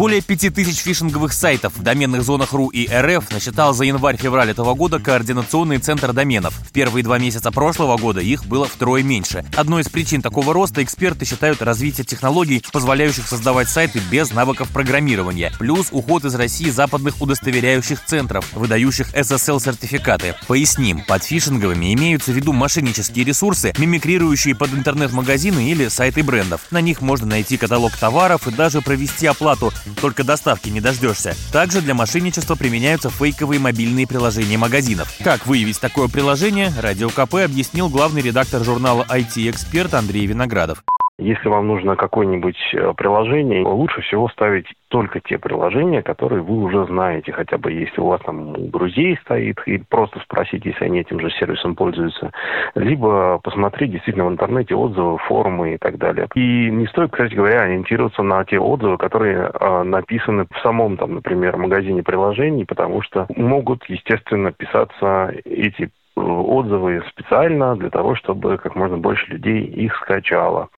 Более 5000 фишинговых сайтов в доменных зонах РУ и РФ насчитал за январь-февраль этого года Координационный центр доменов. В первые два месяца прошлого года их было втрое меньше. Одной из причин такого роста эксперты считают развитие технологий, позволяющих создавать сайты без навыков программирования, плюс уход из России западных удостоверяющих центров, выдающих SSL-сертификаты. Поясним, под фишинговыми имеются в виду мошеннические ресурсы, мимикрирующие под интернет-магазины или сайты брендов. На них можно найти каталог товаров и даже провести оплату только доставки не дождешься. Также для мошенничества применяются фейковые мобильные приложения магазинов. Как выявить такое приложение, Радио КП объяснил главный редактор журнала IT-эксперт Андрей Виноградов. Если вам нужно какое-нибудь э, приложение, лучше всего ставить только те приложения, которые вы уже знаете, хотя бы если у вас там друзей стоит, и просто спросить, если они этим же сервисом пользуются, либо посмотреть действительно в интернете отзывы, форумы и так далее. И не стоит, кстати говоря, ориентироваться на те отзывы, которые э, написаны в самом, там, например, магазине приложений, потому что могут, естественно, писаться эти э, отзывы специально для того, чтобы как можно больше людей их скачало.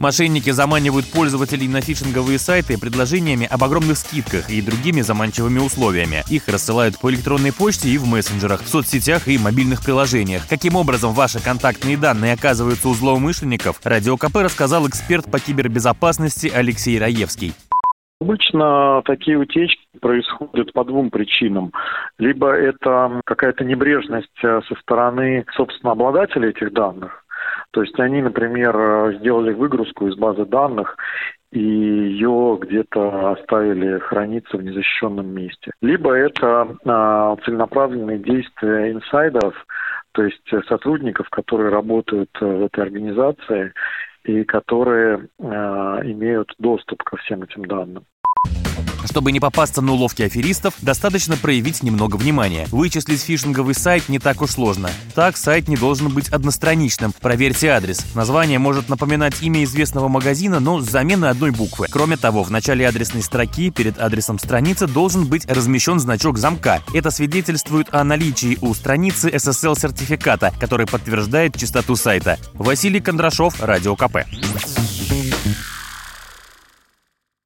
Мошенники заманивают пользователей на фишинговые сайты предложениями об огромных скидках и другими заманчивыми условиями. Их рассылают по электронной почте и в мессенджерах, в соцсетях и мобильных приложениях. Каким образом ваши контактные данные оказываются у злоумышленников, Радио КП рассказал эксперт по кибербезопасности Алексей Раевский. Обычно такие утечки происходят по двум причинам. Либо это какая-то небрежность э, со стороны, собственно, обладателя этих данных, то есть они, например, э, сделали выгрузку из базы данных и ее где-то оставили храниться в незащищенном месте. Либо это а, целенаправленные действия инсайдеров, то есть сотрудников, которые работают э, в этой организации и которые а, имеют доступ ко всем этим данным. Чтобы не попасться на уловки аферистов, достаточно проявить немного внимания. Вычислить фишинговый сайт не так уж сложно. Так, сайт не должен быть одностраничным. Проверьте адрес. Название может напоминать имя известного магазина, но с заменой одной буквы. Кроме того, в начале адресной строки перед адресом страницы должен быть размещен значок замка. Это свидетельствует о наличии у страницы SSL-сертификата, который подтверждает чистоту сайта. Василий Кондрашов, Радио КП.